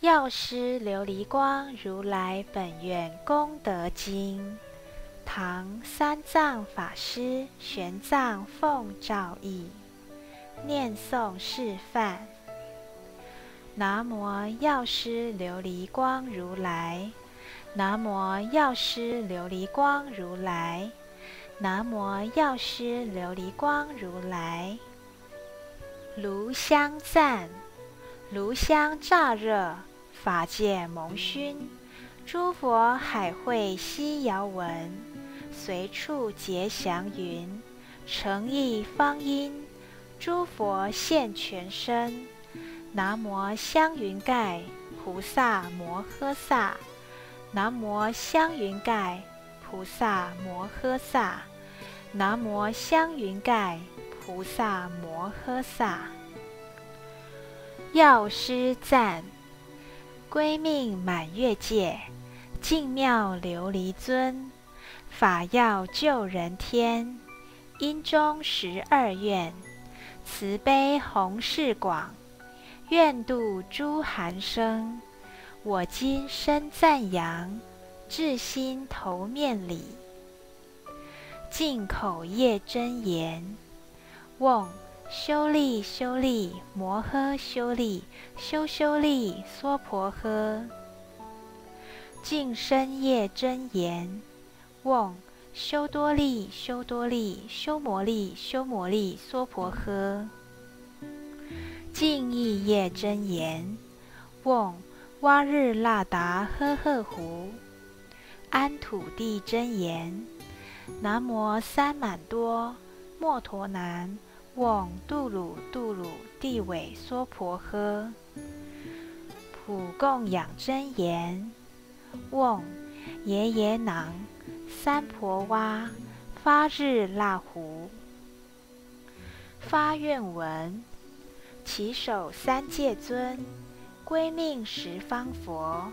药师琉璃光如来本愿功德经，唐三藏法师玄奘奉诏译，念诵示范。南无药师琉璃光如来，南无药师琉璃光如来，南无药师琉璃光如来。炉香赞，炉香乍热。法界蒙熏，诸佛海会悉遥闻，随处结祥云，诚意方音，诸佛现全身。南无香云盖菩萨摩诃萨，南无香云盖菩萨摩诃萨，南无香云盖菩萨摩诃萨。药师赞。归命满月界，净妙琉璃尊，法要救人天，因中十二愿，慈悲弘誓广，愿度诸寒生。我今生赞扬，至心头面礼，净口业真言，嗡。修利修利摩诃修利修修利娑婆诃，净身业真言，嗡修多利修多利修摩利修摩利娑婆诃，净意业真言，嗡哇日那达呵呵胡，安土地真言，南无三满多摩陀南。嗡杜鲁杜鲁地尾娑婆诃，普供养真言。嗡耶耶囊三婆哇发日那胡，发愿文，起手三界尊，归命十方佛。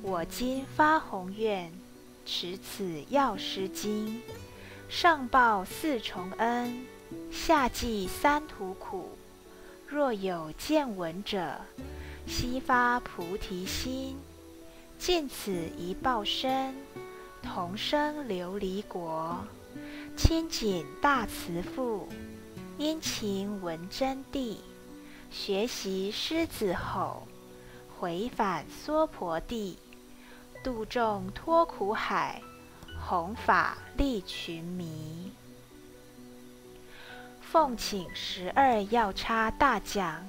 我今发宏愿，持此药师经，上报四重恩。下济三途苦，若有见闻者，悉发菩提心，见此一报身，同生琉璃国。千锦大慈父，殷勤闻真谛，学习狮子吼，回返娑婆地，度众脱苦海，弘法利群迷。奉请十二药叉大将，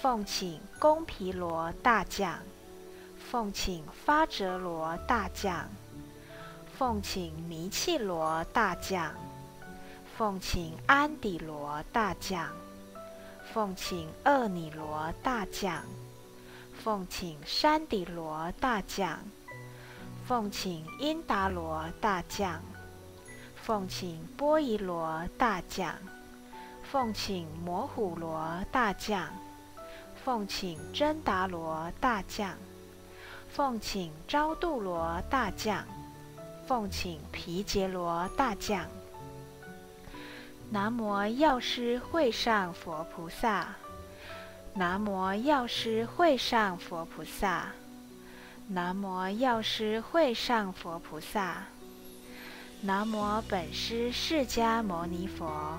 奉请宫毗罗大将，奉请发哲罗大将，奉请弥契罗大将，奉请安底罗大将，奉请厄尼罗大将，奉请山底罗大将，奉请因达罗大将，奉请波夷罗大将。奉请摩虎罗大将，奉请真达罗大将，奉请昭度罗大将，奉请毗杰罗大将。南无药师会上佛菩萨，南无药师会上佛菩萨，南无药师会上佛菩萨，南无本师释迦牟尼佛。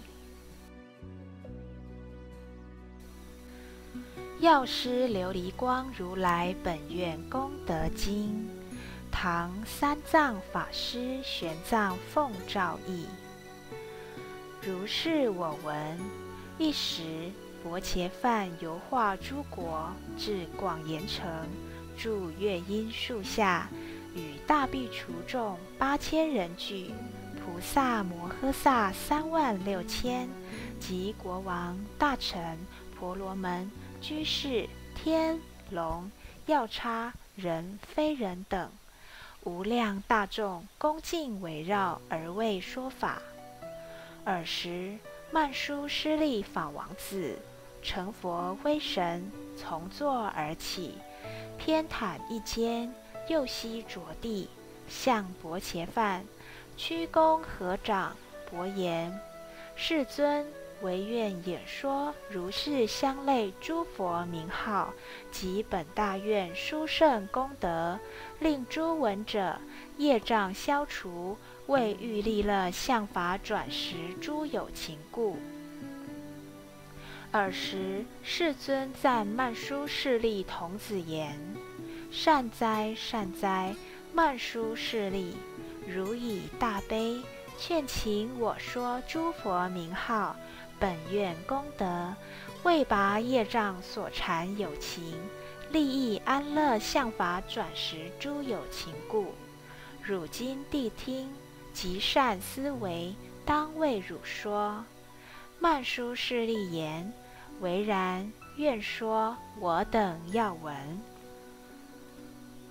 药师琉璃光如来本愿功德经，唐三藏法师玄奘奉诏译。如是我闻。一时，薄伽梵游化诸国，至广严城，住月音树下，与大比丘众八千人聚，菩萨摩诃萨三万六千，及国王、大臣、婆罗门。居士、天龙、药叉、人、非人等，无量大众恭敬围绕而为说法。尔时，曼殊师利法王子成佛威神，从座而起，偏袒一肩，右膝着地，向薄伽梵屈躬合掌，薄言：“世尊。”唯愿演说如是相类诸佛名号及本大愿殊胜功德，令诸闻者业障消除，为欲利乐相法转时诸有情故。尔时世尊赞曼殊势利童子言：“善哉善哉，曼殊势利，如以大悲劝请我说诸佛名号。”本愿功德，为拔业障所缠有情，利益安乐相法转时诸有情故。汝今谛听，极善思维，当为汝说。曼殊室利言：唯然，愿说我等要闻。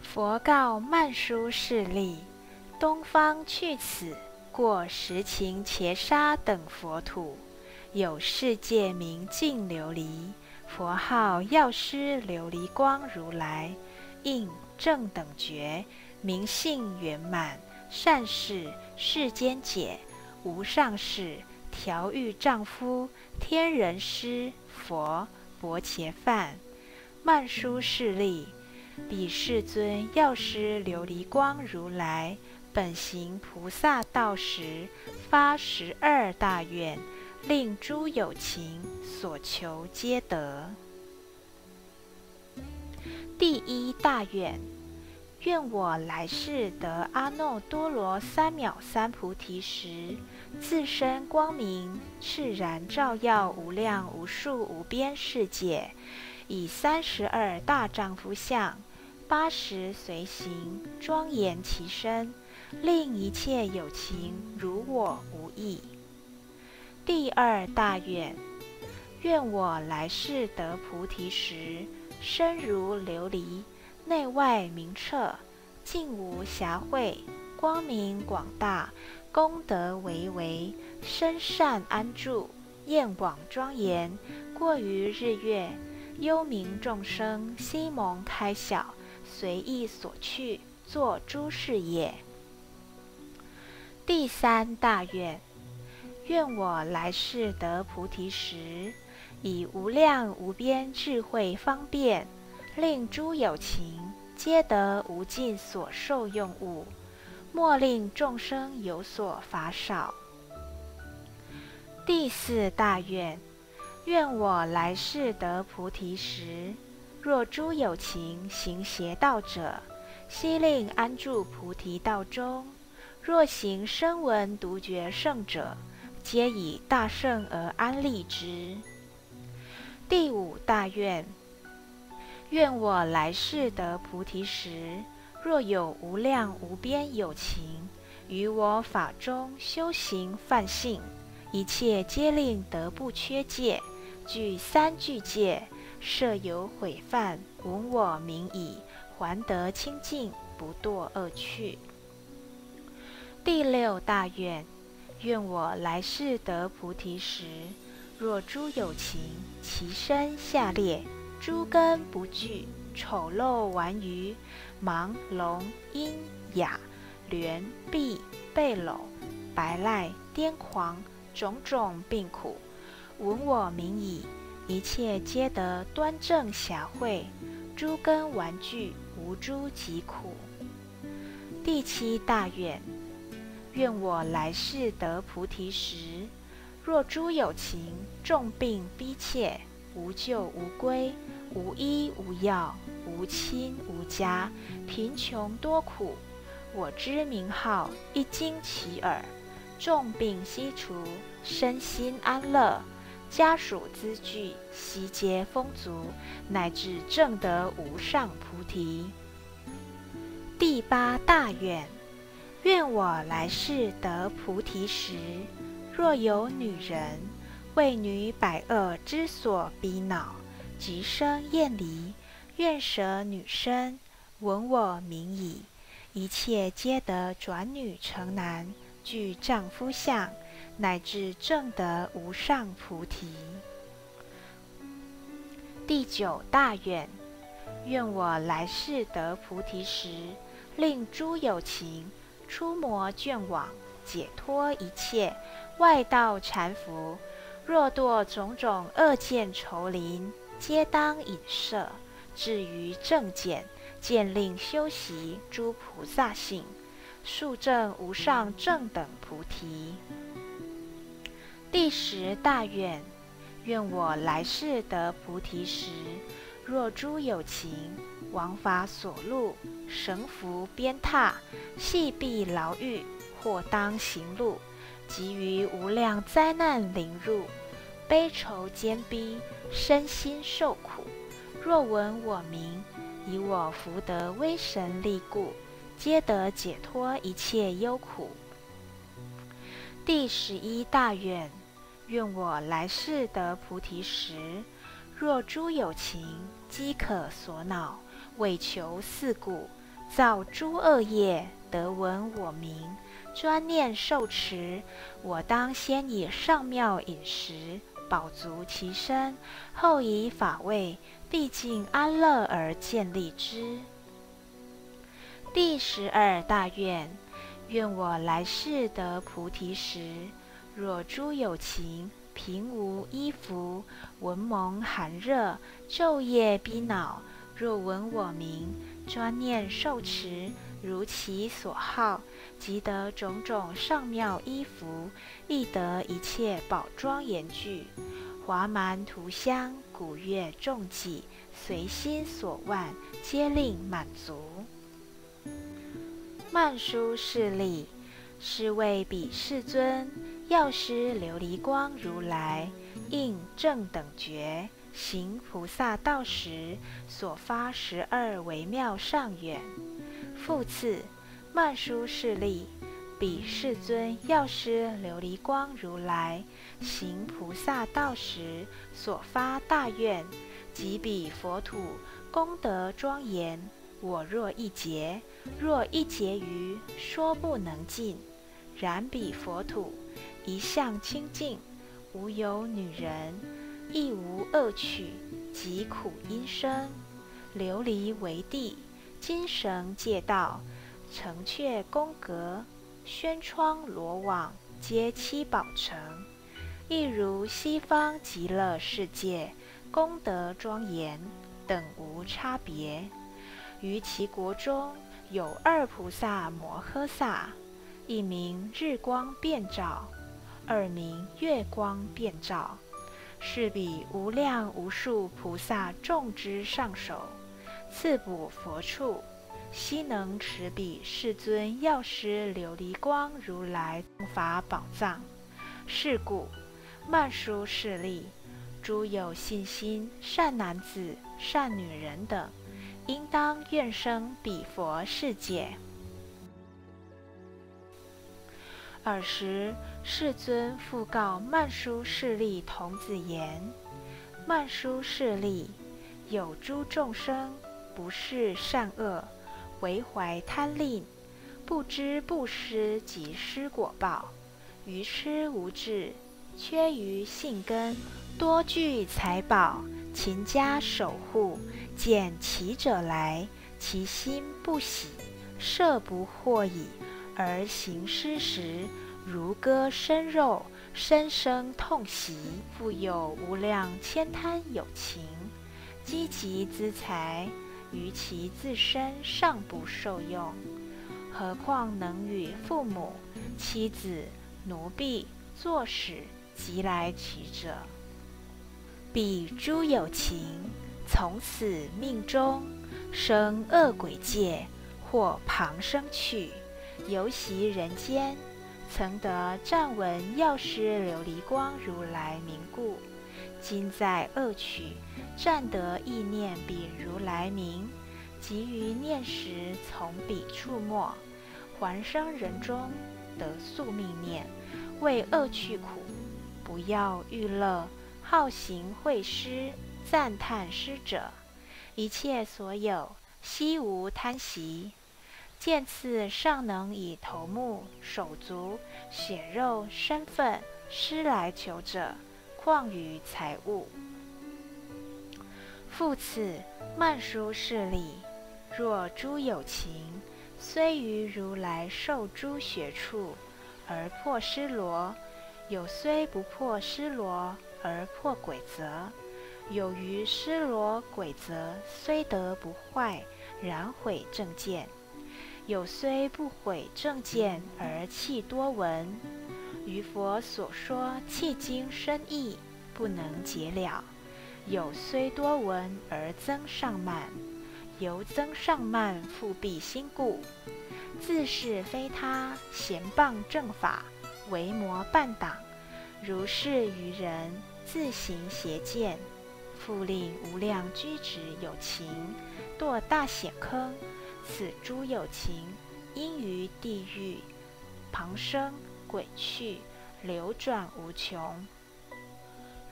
佛告曼殊室利：东方去此，过十情劫沙等佛土。有世界名净琉璃，佛号药师琉璃光如来，应正等觉，明性圆满，善事世间解，无上士，调御丈夫，天人师，佛薄伽梵，曼殊室利，彼世尊药师琉璃光如来，本行菩萨道时，发十二大愿。令诸有情所求皆得。第一大愿，愿我来世得阿耨多罗三藐三菩提时，自身光明炽然照耀无量无数无边世界，以三十二大丈夫相，八十随行，庄严其身，令一切有情如我无异。第二大愿，愿我来世得菩提时，身如琉璃，内外明澈，净无瑕秽，光明广大，功德巍巍，身善安住，焰广庄严，过于日月，幽冥众生心蒙开晓，随意所去，作诸事业。第三大愿。愿我来世得菩提时，以无量无边智慧方便，令诸有情皆得无尽所受用物，莫令众生有所乏少。第四大愿，愿我来世得菩提时，若诸有情行邪道者，悉令安住菩提道中；若行声闻独觉圣者，皆以大圣而安立之。第五大愿，愿我来世得菩提时，若有无量无边有情，于我法中修行犯性，一切皆令得不缺戒，具三具戒，设有毁犯，闻我名已，还得清净，不堕恶趣。第六大愿。愿我来世得菩提时，若诸有情，其身下列，诸根不具，丑陋顽愚，盲聋喑哑，挛臂背篓，白赖癫狂，种种病苦，闻我名已，一切皆得端正暇慧，诸根顽具，无诸疾苦。第七大愿。愿我来世得菩提时，若诸有情重病逼切，无救无归，无医无药，无亲无家，贫穷多苦，我知名号一经其耳，重病悉除，身心安乐，家属资具悉皆丰足，乃至正得无上菩提。第八大愿。愿我来世得菩提时，若有女人为女百恶之所逼恼，即生厌离，愿舍女身，闻我名已，一切皆得转女成男，具丈夫相，乃至正得无上菩提。第九大愿，愿我来世得菩提时，令诸有情出魔眷网，解脱一切外道缠缚。若堕种种恶见愁林，皆当引摄，至于正见，见令修习诸菩萨性，速证无上正等菩提。第十大愿。愿我来世得菩提时，若诸有情王法所录，绳缚鞭挞，系闭牢狱，或当行路，及于无量灾难临入，悲愁艰逼，身心受苦。若闻我名，以我福德威神力故，皆得解脱一切忧苦。第十一大愿。愿我来世得菩提时，若诸有情饥渴所恼，为求四故，造诸恶业，得闻我名，专念受持，我当先以上妙饮食饱足其身，后以法味毕竟安乐而建立之。第十二大愿，愿我来世得菩提时。若诸有情平无衣服，闻蒙寒热，昼夜逼恼；若闻我名，专念受持，如其所好，即得种种上妙衣服，亦得一切宝庄严具，华蛮涂香，古乐众伎，随心所望，皆令满足。曼殊势利，是为彼世尊。药师琉璃光如来应正等觉行菩萨道时所发十二微妙上愿。复次，曼殊势利，彼世尊药师琉璃光如来行菩萨道时所发大愿，即彼佛土功德庄严，我若一劫，若一劫余，说不能尽。然彼佛土。一向清净，无有女人，亦无恶趣及苦因生。琉璃为地，金绳界道，城阙宫阁，轩窗罗网，皆七宝城。亦如西方极乐世界，功德庄严，等无差别。于其国中有二菩萨摩诃萨，一名日光遍照。二名月光遍照，是彼无量无数菩萨众之上首，次补佛处，悉能持彼世尊药师琉璃光如来法宝藏。是故，曼殊势力，诸有信心善男子、善女人等，应当愿生彼佛世界。尔时，世尊复告曼殊势利童子言：“曼殊势利，有诸众生不是善恶，唯怀贪吝，不知布施及施果报，愚痴无智，缺于信根，多具财宝，勤加守护，见其者来，其心不喜，设不获已。”而行施时，如割生肉，深生痛惜；复有无量千贪有情，积集资财，于其自身尚不受用，何况能与父母、妻子、奴婢、作使及来其者？彼诸有情，从此命中生恶鬼界，或旁生去。游习人间，曾得暂闻药师琉璃光如来名故，今在恶趣暂得意念彼如来名，即于念时从彼处没，还生人中得宿命念，为恶趣苦，不要欲乐，好行会施，赞叹施者，一切所有悉无贪习。见次尚能以头目、手足、血肉、身份施来求者，况于财物？复此，慢书是理。若诸有情，虽于如来受诸学处而破失罗，有虽不破失罗而破鬼则，有于失罗鬼则虽得不坏，然毁正见；有虽不毁正见而弃多闻。于佛所说弃经深义，不能解了。有虽多闻而增上慢，由增上慢复蔽心故，自是非他贤谤正法，为魔伴党。如是愚人自行邪见，复令无量居止有情堕大险坑。此诸有情因于地狱旁生鬼趣，流转无穷。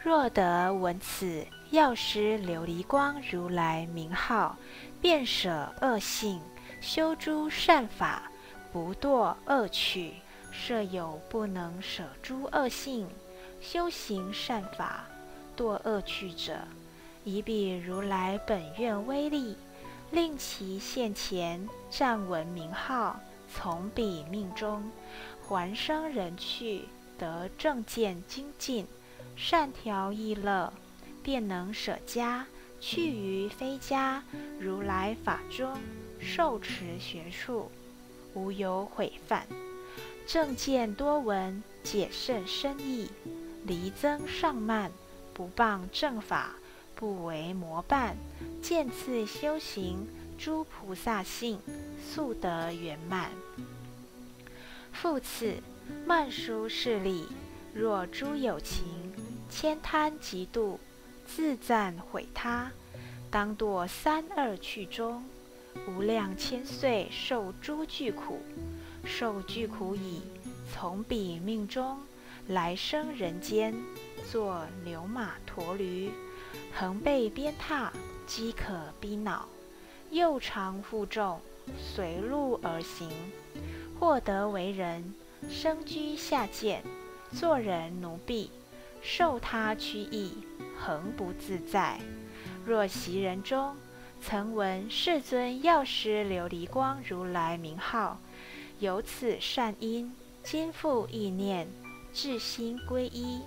若得闻此药师琉璃光如来名号，便舍恶性，修诸善法，不堕恶趣。设有不能舍诸恶性，修行善法，堕恶趣者，以彼如来本愿威力，令其现前，暂闻名号，从彼命中还生人趣，得正见精进。善调意乐，便能舍家去于非家，如来法中受持学处，无有毁犯。正见多闻，解甚深义，离增上慢，不谤正法，不为魔伴，见次修行诸菩萨性，速得圆满。复次，慢书是礼，若诸有情。悭贪嫉妒，自赞毁他，当堕三恶趣中，无量千岁受诸巨苦。受巨苦已，从彼命中来生人间，作牛马驼驴，横被鞭挞，饥渴逼恼，又常负重，随路而行，获得为人，生居下贱，做人奴婢。受他屈役，恒不自在。若袭人中曾闻世尊药师琉璃光如来名号，有此善因，今复意念，至心皈依，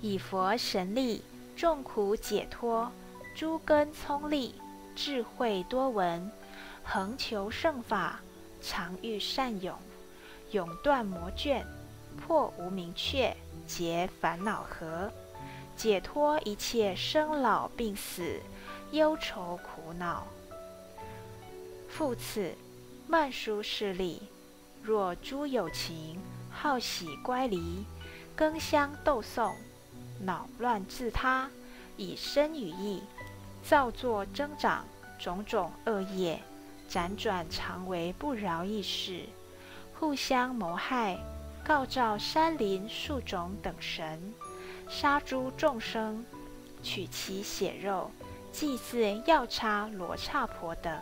以佛神力，众苦解脱，诸根聪利，智慧多闻，恒求圣法，常遇善勇，永断魔眷，破无明却。结烦恼河，解脱一切生老病死、忧愁苦恼。复次，慢书势力，若诸有情好喜乖离，更相斗讼，恼乱自他，以身语意，造作增长种种恶业，辗转常为不饶益事，互相谋害。告召山林树种等神，杀诸众生，取其血肉，祭祀药叉罗刹婆等，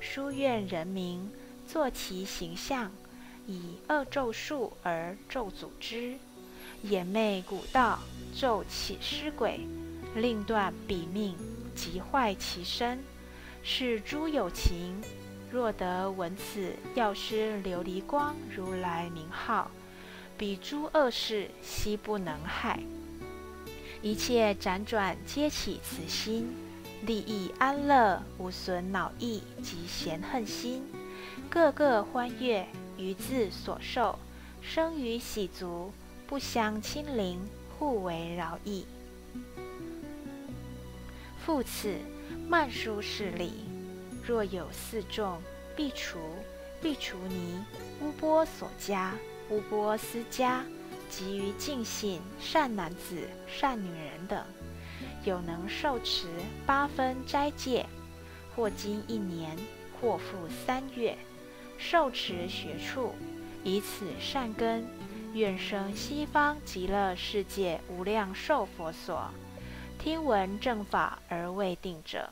书院人民，作其形象，以恶咒术而咒诅之，眼魅古道，咒起尸鬼，令断彼命，即坏其身。是诸有情，若得闻此药师琉璃光如来名号。彼诸恶事悉不能害，一切辗转皆起慈心，利益安乐，无损恼意及嫌恨心，个个欢悦，于自所受，生于喜足，不相亲邻，互为饶益。复此，慢书是礼，若有四众，必除，必除尼乌波所加。乌波斯迦，及于净信善男子、善女人等，有能受持八分斋戒，或经一年，或复三月，受持学处，以此善根，愿生西方极乐世界无量寿佛所。听闻正法而未定者，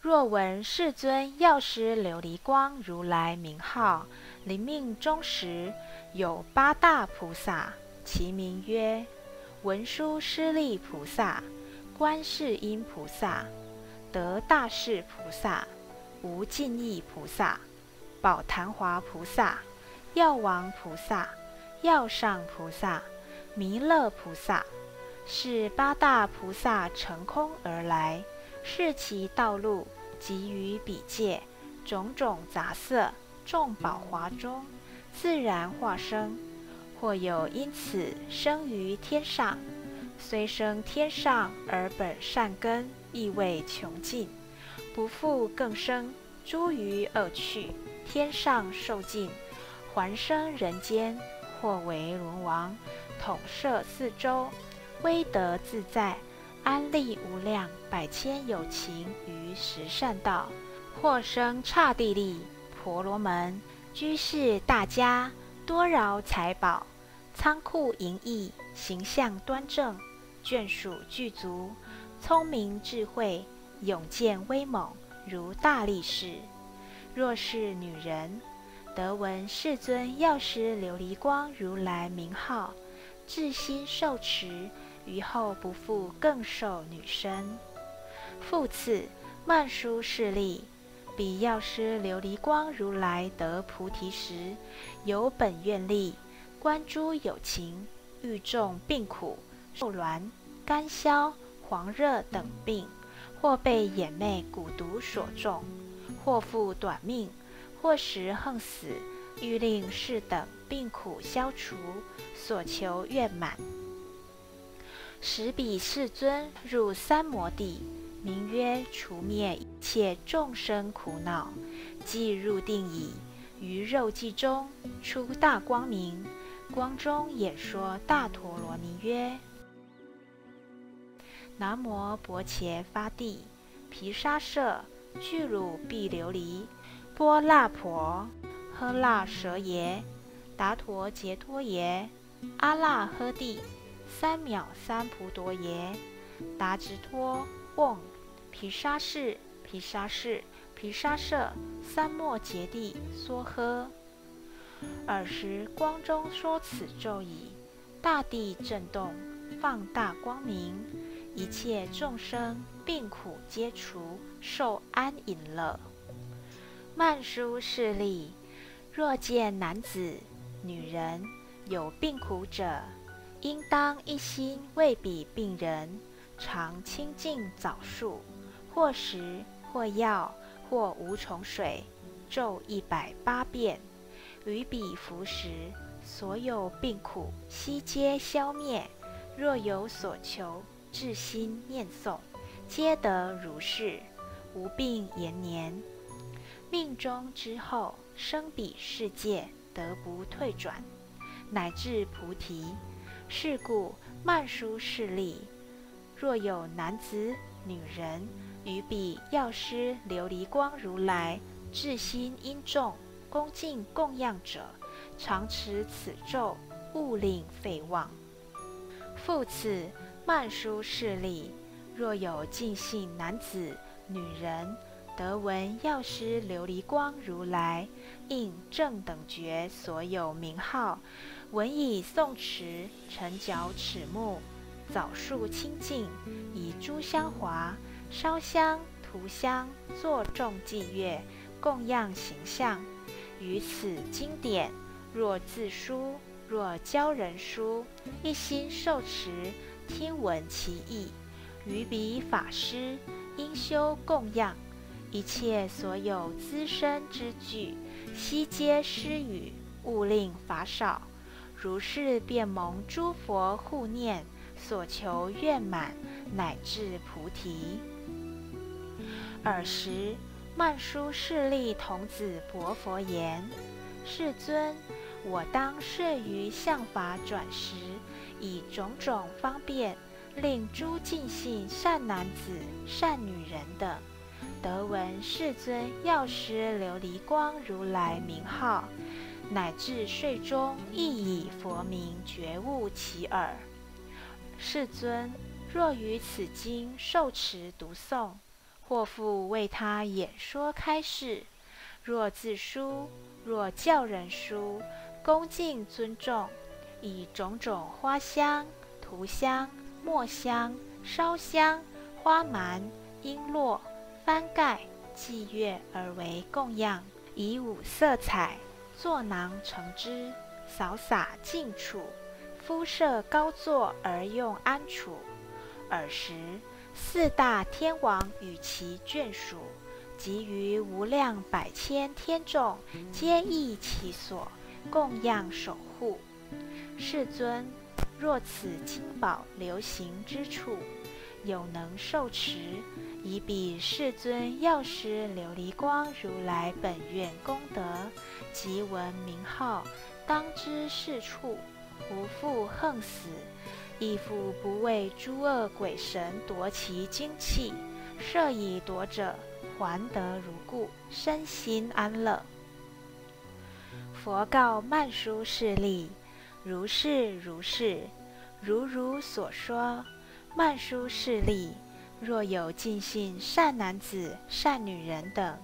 若闻世尊药师琉璃光如来名号，临命终时，有八大菩萨，其名曰：文殊师利菩萨、观世音菩萨、得大士菩萨、无尽意菩萨、宝昙华菩萨、药王菩萨、药上菩萨、弥勒菩萨。是八大菩萨乘空而来，视其道路。及于彼界，种种杂色，众宝华中，自然化生。或有因此生于天上，虽生天上，而本善根亦未穷尽，不复更生诸于恶趣，天上受尽，还生人间，或为轮王，统摄四周，威德自在。安利无量百千有情于十善道，或生刹帝利、婆罗门、居士大家，多饶财宝，仓库盈溢，形象端正，眷属具足，聪明智慧，勇健威猛，如大力士。若是女人，得闻世尊药师琉璃光如来名号，至心受持。于后不复更受女身。复次，曼殊势力，彼药师琉璃光如来得菩提时，有本愿力，观诸有情，欲众病苦，受挛、干消、黄热等病，或被眼魅蛊毒所中，或复短命，过时横死，欲令是等病苦消除，所求愿满。使彼世尊入三摩地，名曰除灭一切众生苦恼。即入定矣，于肉际中出大光明，光中演说大陀罗尼曰：南无薄伽伐帝，毗沙舍，俱鲁毕琉璃，波那婆，诃那舍耶，达陀杰多耶，阿那诃帝。三藐三菩陀耶，达直托嗡，毗沙士，毗沙士，毗沙舍，三摩揭谛梭诃。尔时光中说此咒语，大地震动，放大光明，一切众生病苦皆除，受安隐乐。曼殊势利，若见男子、女人有病苦者。应当一心为彼病人，常清净枣树，或食或药或无虫水，咒一百八遍，于彼服食，所有病苦悉皆消灭。若有所求，至心念诵，皆得如是，无病延年。命中之后，生彼世界，得不退转，乃至菩提。是故曼殊势力，若有男子、女人于彼药师琉璃光如来至心殷重恭敬供养者，常持此咒，勿令废忘。复此，曼殊势力，若有尽信男子、女人得闻药师琉璃光如来应正等觉所有名号。闻以诵持，成脚齿目，枣树清净，以诸香华烧香涂香，作众祭乐，供养形象。于此经典，若自书，若教人书，一心受持，听闻其意。于彼法师应修供养，一切所有资身之具，悉皆施与，勿令法少。如是便蒙诸佛护念，所求愿满，乃至菩提。尔时，曼殊势利童子薄佛言：“世尊，我当摄于相法转时，以种种方便，令诸尽信善男子、善女人等，得闻世尊药师琉璃光如来名号。”乃至睡中亦以佛名觉悟其耳。世尊，若于此经受持读诵，或复为他演说开示。若自书，若教人书，恭敬尊重，以种种花香、涂香、墨香、烧香、花蛮、璎珞、翻盖、祭月而为供养，以五色彩作囊成之，扫洒净处，敷设高座而用安处。尔时，四大天王与其眷属。及于无量百千天众，皆益其所供养守护。世尊，若此金宝流行之处，有能受持，以彼世尊药师琉璃光如来本愿功德，即闻名号，当知是处无复横死，亦复不为诸恶鬼神夺其精气，设以夺者。还得如故，身心安乐。佛告曼殊势利：如是如是，如如所说。曼殊势利，若有尽信善男子、善女人等，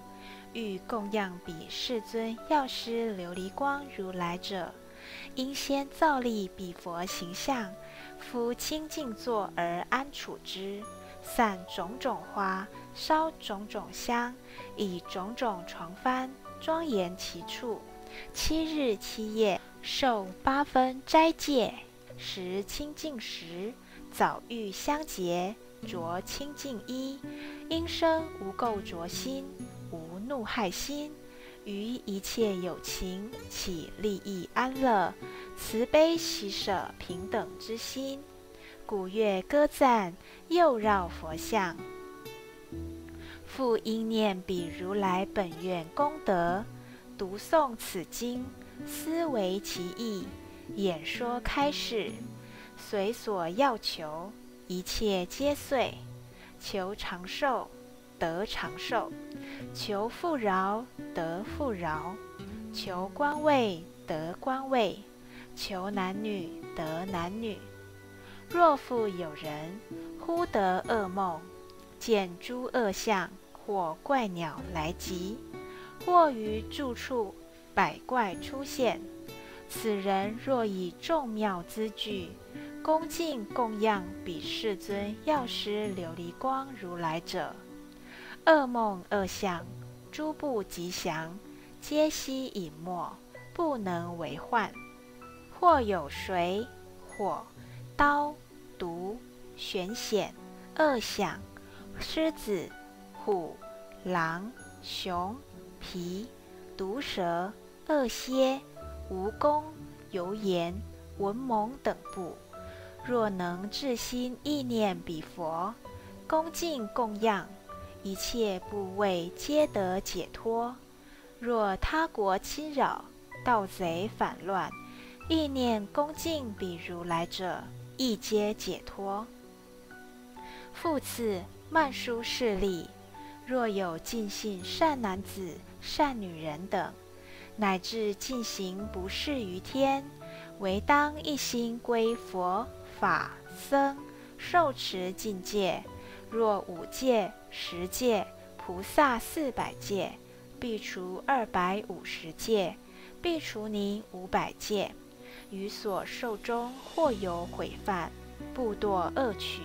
欲供养彼世尊药师琉璃光如来者，应先造立彼佛形象，敷清净座而安处之。散种种花，烧种种香，以种种床幡庄严其处。七日七夜，受八分斋戒，食清净食，早浴香洁，着清净衣，应生无垢浊心，无怒害心，于一切有情起利益安乐、慈悲喜舍平等之心。古乐歌赞，又绕佛像，复应念彼如来本愿功德，读诵此经，思维其意，演说开示，随所要求，一切皆遂。求长寿，得长寿；求富饶，得富饶；求官位，得官位；求男女，得男女。若复有人忽得噩梦，见诸恶相或怪鸟来集，或于住处百怪出现，此人若以众妙之具恭敬供养彼世尊药师琉璃光如来者，恶梦恶相诸不吉祥，皆悉隐没，不能为患。或有水火。刀、毒、玄险、恶想、狮子、虎、狼、熊、皮、毒蛇、恶蝎、蜈蚣、油盐、文猛等部，若能至心意念彼佛，恭敬供养，一切部位皆得解脱。若他国侵扰，盗贼反乱，意念恭敬彼如来者，亦皆解脱。复次，曼殊势利，若有尽信善男子、善女人等，乃至尽行不适于天，唯当一心归佛法僧，受持禁戒。若五戒、十戒、菩萨四百戒，必除二百五十戒，必除你五百戒。于所受中或有毁犯，不堕恶趣。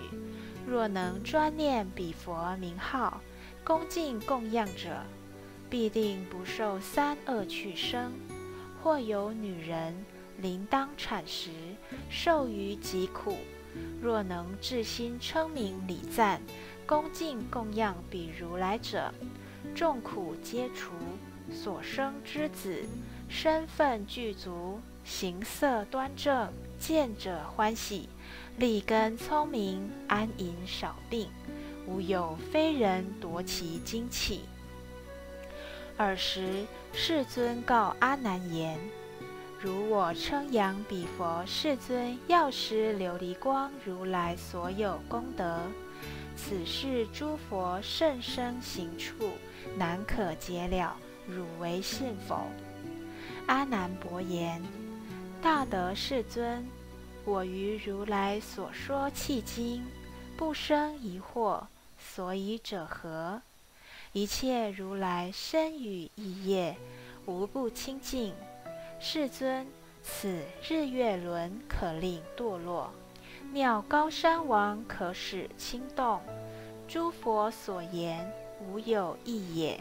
若能专念彼佛名号，恭敬供养者，必定不受三恶趣生。或有女人临当产时，受于疾苦，若能至心称名礼赞，恭敬供养彼如来者，众苦皆除，所生之子身份具足。形色端正，见者欢喜；立根聪明，安隐少病，无有非人夺其精气。尔时，世尊告阿难言：“如我称扬彼佛世尊药师琉璃光如来所有功德，此世诸佛甚深行处，难可解了。汝为信否？”阿难伯言。大德世尊，我于如来所说契经，不生疑惑，所以者何？一切如来身语意业，无不清净。世尊，此日月轮可令堕落，妙高山王可使轻动。诸佛所言，无有异也。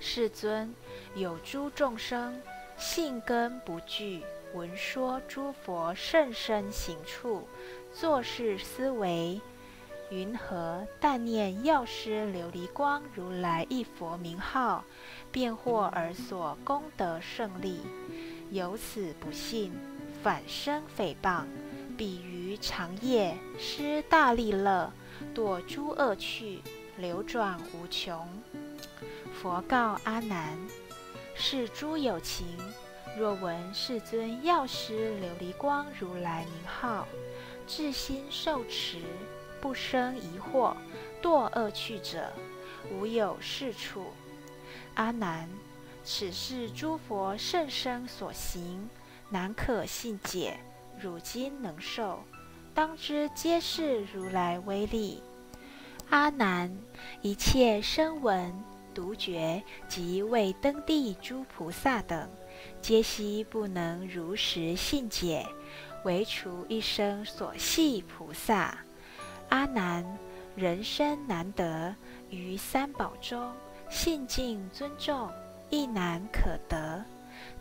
世尊，有诸众生性根不具，闻说诸佛甚深行处，作事思维：云何但念药师琉璃光如来一佛名号，便获而所功德胜利？由此不信，反生诽谤，比于长夜失大利乐。堕诸恶趣，流转无穷。佛告阿难：是诸有情，若闻世尊药师琉璃光如来名号，至心受持，不生疑惑，堕恶趣者，无有是处。阿难，此是诸佛甚深所行，难可信解。汝今能受。当知皆是如来威力。阿难，一切声闻、独觉及未登地诸菩萨等，皆悉不能如实信解，唯除一生所系菩萨。阿难，人生难得，于三宝中信敬尊重，亦难可得。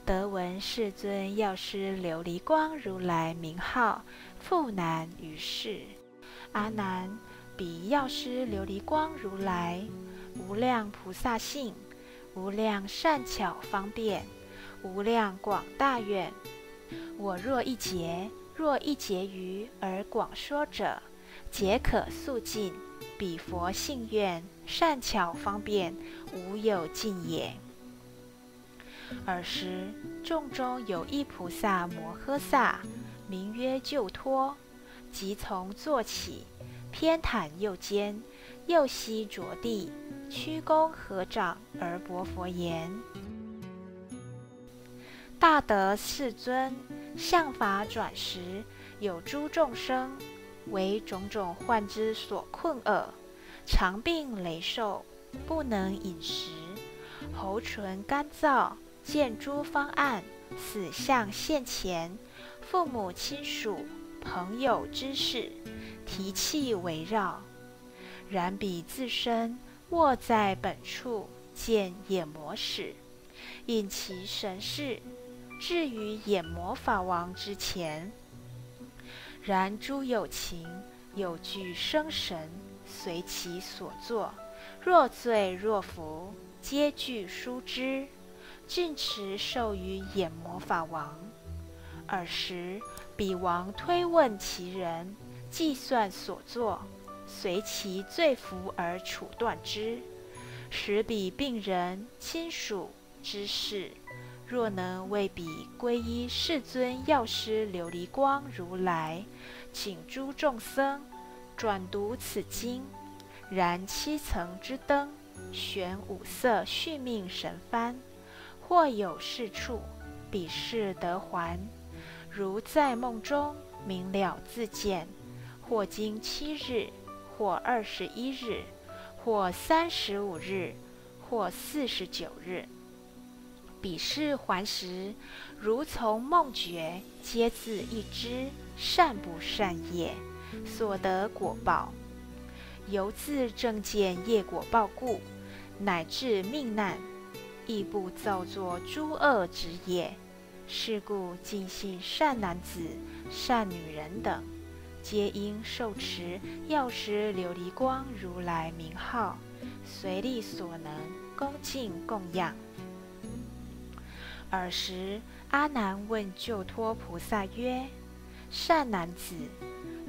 得闻世尊药师琉璃光如来名号。复难于世，阿难，彼药师琉璃光如来无量菩萨性，无量善巧方便，无量广大愿。我若一劫，若一劫余而广说者，皆可速尽。彼佛性愿善巧方便，无有尽也。尔时，众中有一菩萨摩诃萨。名曰救脱，即从坐起，偏袒右肩，右膝着地，屈躬合掌而薄佛言：“大德世尊，相法转时，有诸众生为种种患之所困厄，常病羸瘦，不能饮食，喉唇干燥，见诸方案，死相现前。”父母亲属、朋友之事，提气围绕；然彼自身卧在本处，见眼魔使，引其神识，至于眼魔法王之前。然诸有情有具生神，随其所作，若醉若服，皆具殊之，尽持受于眼魔法王。尔时，彼王推问其人，计算所作，随其罪福而处断之。使彼病人亲属之事，若能为彼皈依世尊药师琉璃光如来，请诸众僧转读此经，燃七层之灯，悬五色续命神幡，或有是处，彼是得还。如在梦中明了自见，或经七日，或二十一日，或三十五日，或四十九日，彼事还时，如从梦觉，皆自一知善不善业，所得果报，由自正见业果报故，乃至命难，亦不造作诸恶之业。是故，尽信善男子、善女人等，皆应受持药师琉璃光如来名号，随力所能恭敬供养。尔时，阿难问救脱菩萨曰：“善男子，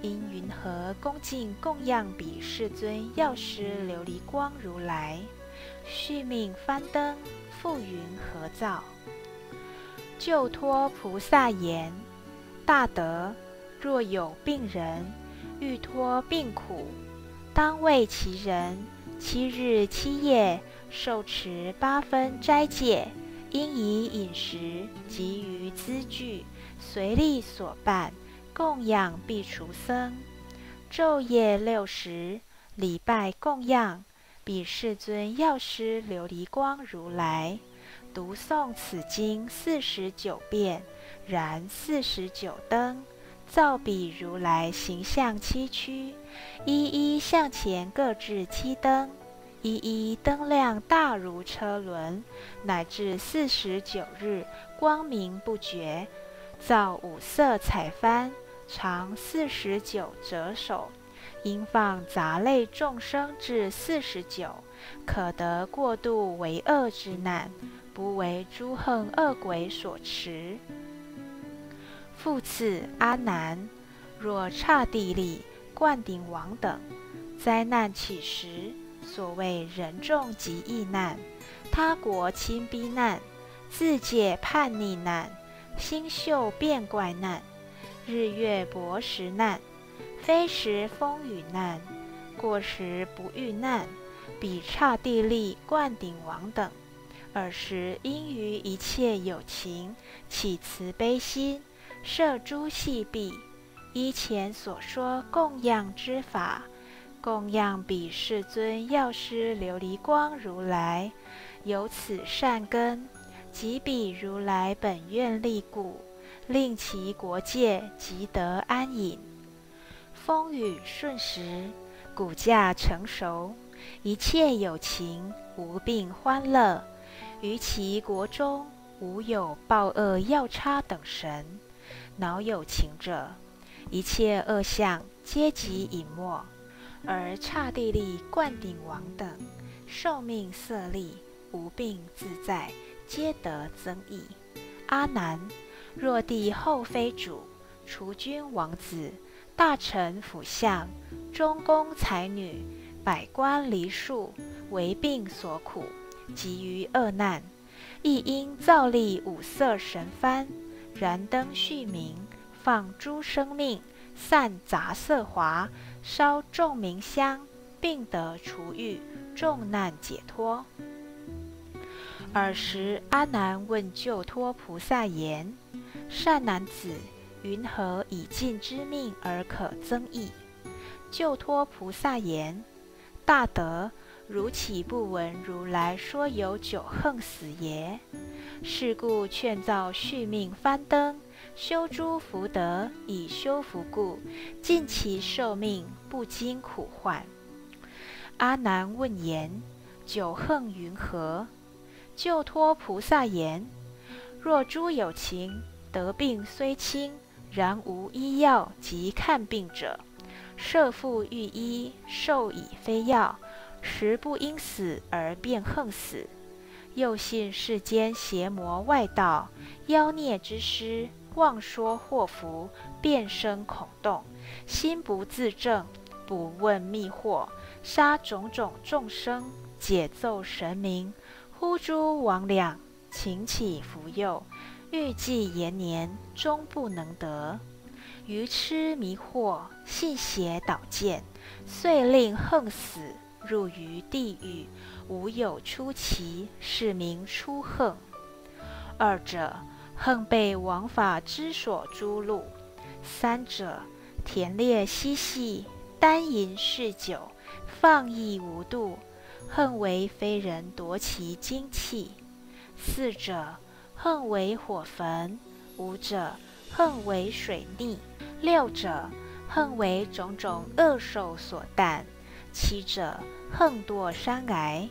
因云何恭敬供养彼世尊药师琉璃光如来？续命翻灯，覆云何造？”救脱菩萨言：“大德，若有病人欲脱病苦，当为其人七日七夜受持八分斋戒，应以饮食及于资具随力所办供养必除僧，昼夜六时礼拜供养，彼世尊药师琉璃光如来，读诵此经四十九遍，燃四十九灯，造彼如来形象七躯，一一向前各置七灯，一一灯亮大如车轮，乃至四十九日光明不绝。造五色彩幡，长四十九折手。应放杂类众生至四十九，可得过度为恶之难，不为诸恨恶鬼所持。复次，阿难，若刹帝利、灌顶王等灾难起时，所谓人众及异难、他国亲逼难、自界叛逆难、星宿变怪难、日月薄时难。非时风雨难，过时不遇难，比刹帝利、灌顶王等，尔时因于一切有情起慈悲心，摄诸细臂，依前所说供养之法，供养彼世尊药师琉璃光如来，有此善根，即彼如来本愿力故，令其国界即得安隐。风雨顺时，骨架成熟，一切有情无病欢乐。于其国中无有暴恶药叉等神，恼有情者，一切恶相皆即隐没。而刹帝利、灌顶王等寿命色利，无病自在，皆得增益。阿难，若帝后妃主、除君王子。大臣辅相、中宫才女、百官离庶，为病所苦，急于恶难，亦应造立五色神幡，燃灯续明，放诸生命，散杂色华，烧众明香，并得除愈，众难解脱。尔时，阿难问救脱菩萨言：“善男子。”云何以尽之命而可增益？救脱菩萨言：大德，如岂不闻如来说有九横死耶？是故劝造续命翻灯，修诸福德，以修福故，尽其寿命，不经苦患。阿难问言：九横云何？救脱菩萨言：若诸有情得病虽轻。然无医药及看病者，设复御医，授以非药，实不因死而便横死。又信世间邪魔外道、妖孽之师，妄说祸福，变生恐动，心不自正，不问密惑，杀种种众生，解奏神明，呼诸魍魉，请起服诱。欲计延年，终不能得；愚痴迷惑，信邪导见，遂令横死，入于地狱，无有出奇，是名出横。二者，恨被王法之所诛戮；三者，田猎嬉戏，单淫嗜酒，放逸无度，恨为非人夺其精气；四者。恨为火焚，五者恨为水溺，六者恨为种种恶兽所啖，七者恨堕山崖，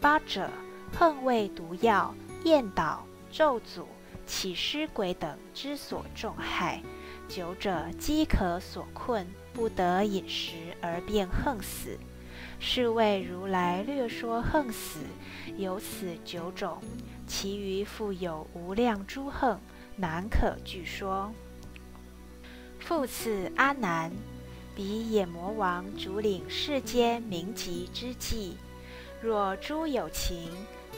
八者恨为毒药、厌倒、咒诅、起尸鬼等之所重害，久者饥渴所困，不得饮食而便横死。是谓如来略说横死，有此九种。其余复有无量诸横，难可具说。复次，阿难，彼野魔王主领世间名籍之际，若诸有情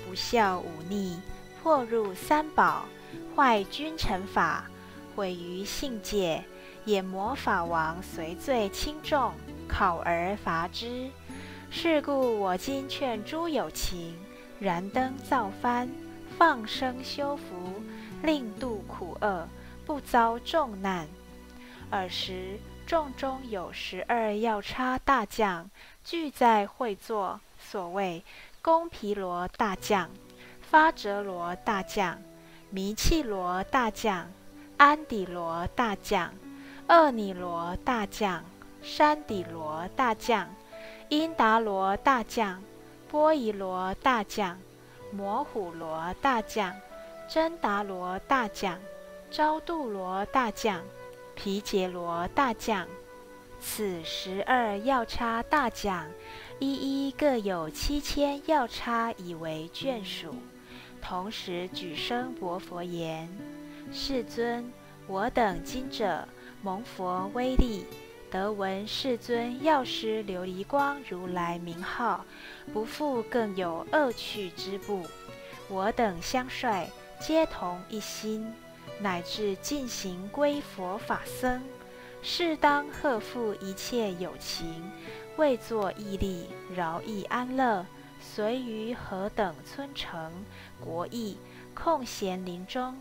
不孝忤逆，破入三宝，坏君臣法，毁于信戒，也魔法王随罪轻重，考而罚之。是故我今劝诸有情，燃灯造幡。放生修福，令度苦厄，不遭重难。尔时众中有十二要差大将，俱在会坐，所谓公皮罗大将、发哲罗大将、弥契罗大将、安底罗大将、厄尼罗大将、山底罗大将、因达罗大将、波夷罗大将、摩虎罗大将、真达罗大将、昭度罗大将、皮杰罗大将。此十二要叉大将，一一各有七千要叉以为眷属，同时举声薄佛言：“世尊，我等今者蒙佛威力，得闻世尊药师琉璃光如来名号，不复更有恶趣之部。我等相率，皆同一心，乃至进行归佛法僧。”适当贺复一切有情，为作义力，饶益安乐，随于何等村城、国邑、空闲林中，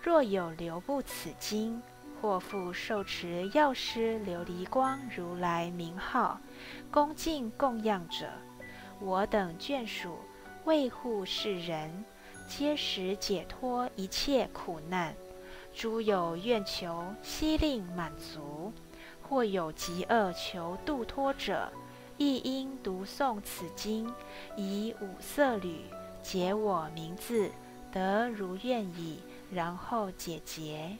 若有留步此经，或复受持药师琉璃光如来名号，恭敬供养者，我等眷属为护世人，皆使解脱一切苦难。诸有愿求，悉令满足；或有极恶求度脱者，亦应读诵此经，以五色缕解我名字，得如愿矣。然后解结。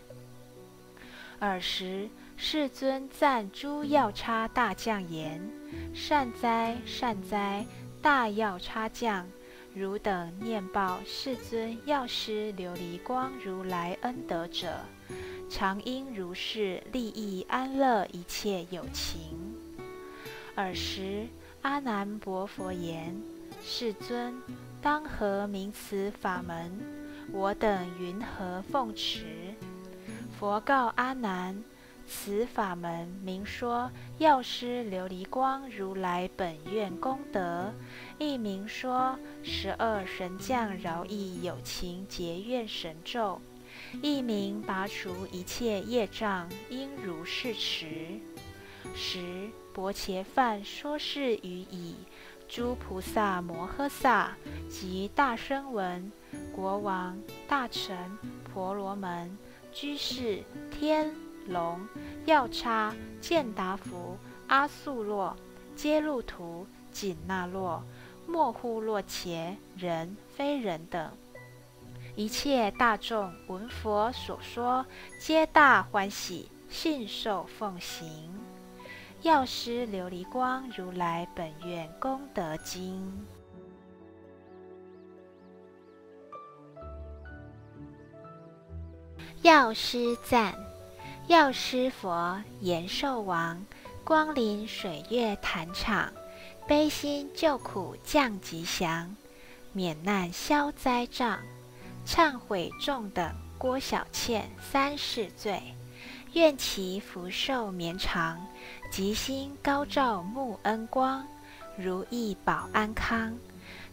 尔时，世尊赞诸药叉大将言：“善哉，善哉，大药叉将！”汝等念报世尊药师琉璃光如来恩德者，常应如是利益安乐一切有情。尔时，阿难薄佛言：“世尊，当何名此法门？我等云何奉持？”佛告阿难。此法门名说药师琉璃光如来本愿功德，亦名说十二神将饶益有情结愿神咒，亦名拔除一切业障，应如是持。十薄伽梵说是语已，诸菩萨摩诃萨及大声闻、国王、大臣、婆罗门、居士、天。龙、药叉、健达福、阿素洛、揭路图、紧那洛、莫呼洛伽、人非人等一切大众闻佛所说，皆大欢喜，信受奉行。药师琉璃光如来本愿功德经。药师赞。药师佛延寿王光临水月坛场，悲心救苦降吉祥，免难消灾障，忏悔众等郭小倩三世罪，愿其福寿绵长，吉星高照沐恩光，如意保安康。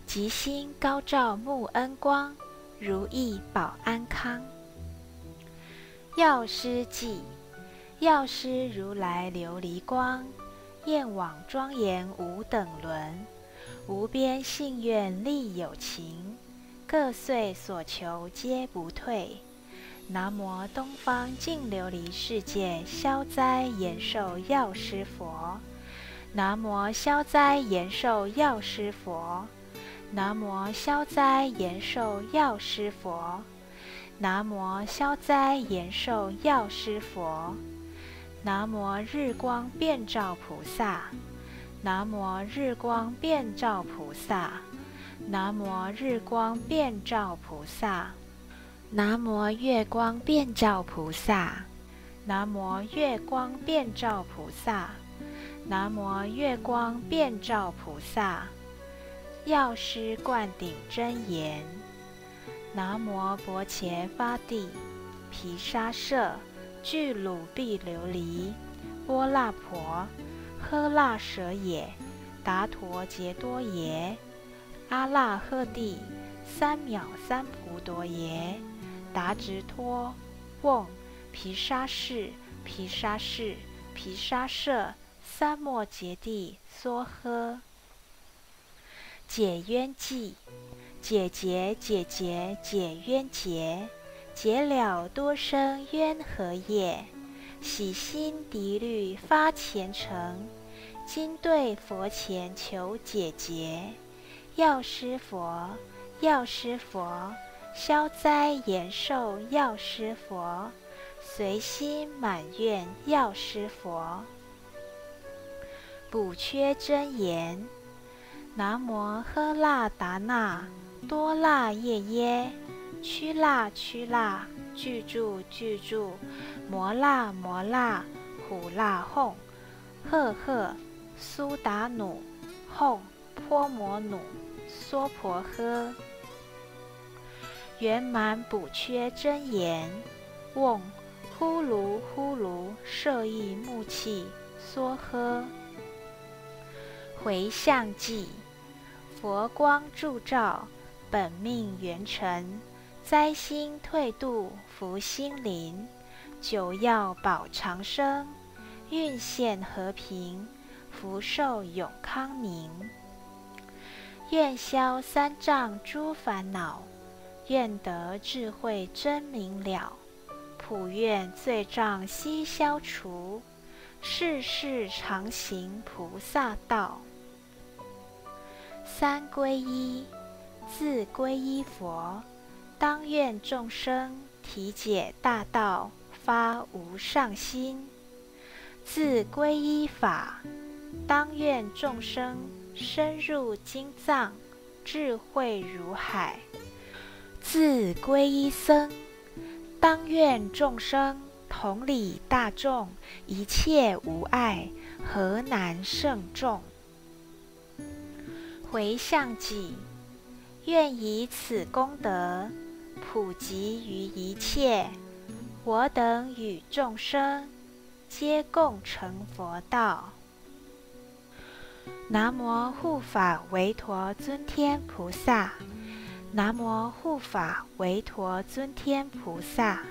吉星高照沐恩光，如意保安康。药师记，药师如来琉璃光，焰网庄严无等伦，无边信愿利有情，各遂所求皆不退。南无东方净琉璃世界消灾延寿药师佛，南无消灾延寿药师佛，南无消灾延寿药师佛。南无消灾延寿药师佛，南无日光遍照菩萨，南无日光遍照菩萨，南无日光遍照菩萨，南无月光遍照菩萨，南无月光遍照菩萨，南无月光遍照菩萨，药师灌顶真言。南无薄伽伐帝，毗沙舍，俱鲁毕琉璃，波那婆，诃那舍也，达陀杰多耶，阿那诃帝，三藐三菩陀耶，达直托，嗡，毗沙士，毗沙士，毗沙舍，三摩揭帝，梭诃。解冤记，解结解结解冤结，解了多生冤和业。洗心涤虑发虔诚，今对佛前求解结。药师佛，药师佛，消灾延寿药师佛，随心满愿药师佛。补缺真言：南无喝腊达那多腊夜耶，屈腊屈腊，具住具住，摩腊摩腊，虎腊吽，赫赫苏达努，吽泼摩努，娑婆诃。圆满补缺真言：嗡呼噜呼噜，摄意木气梭诃。回向记，佛光助照，本命圆成，灾星退度，福心灵，久药保长生，运现和平，福寿永康宁。愿消三障诸烦恼，愿得智慧真明了，普愿罪障悉消除，世世常行菩萨道。三皈依，自皈依佛，当愿众生体解大道，发无上心；自皈依法，当愿众生深入经藏，智慧如海；自皈依僧，当愿众生同理大众，一切无碍，何难胜众？回向己，愿以此功德普及于一切，我等与众生皆共成佛道。南无护法维陀尊天菩萨，南无护法韦陀尊天菩萨，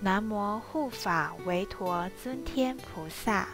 南无护法韦陀尊天菩萨。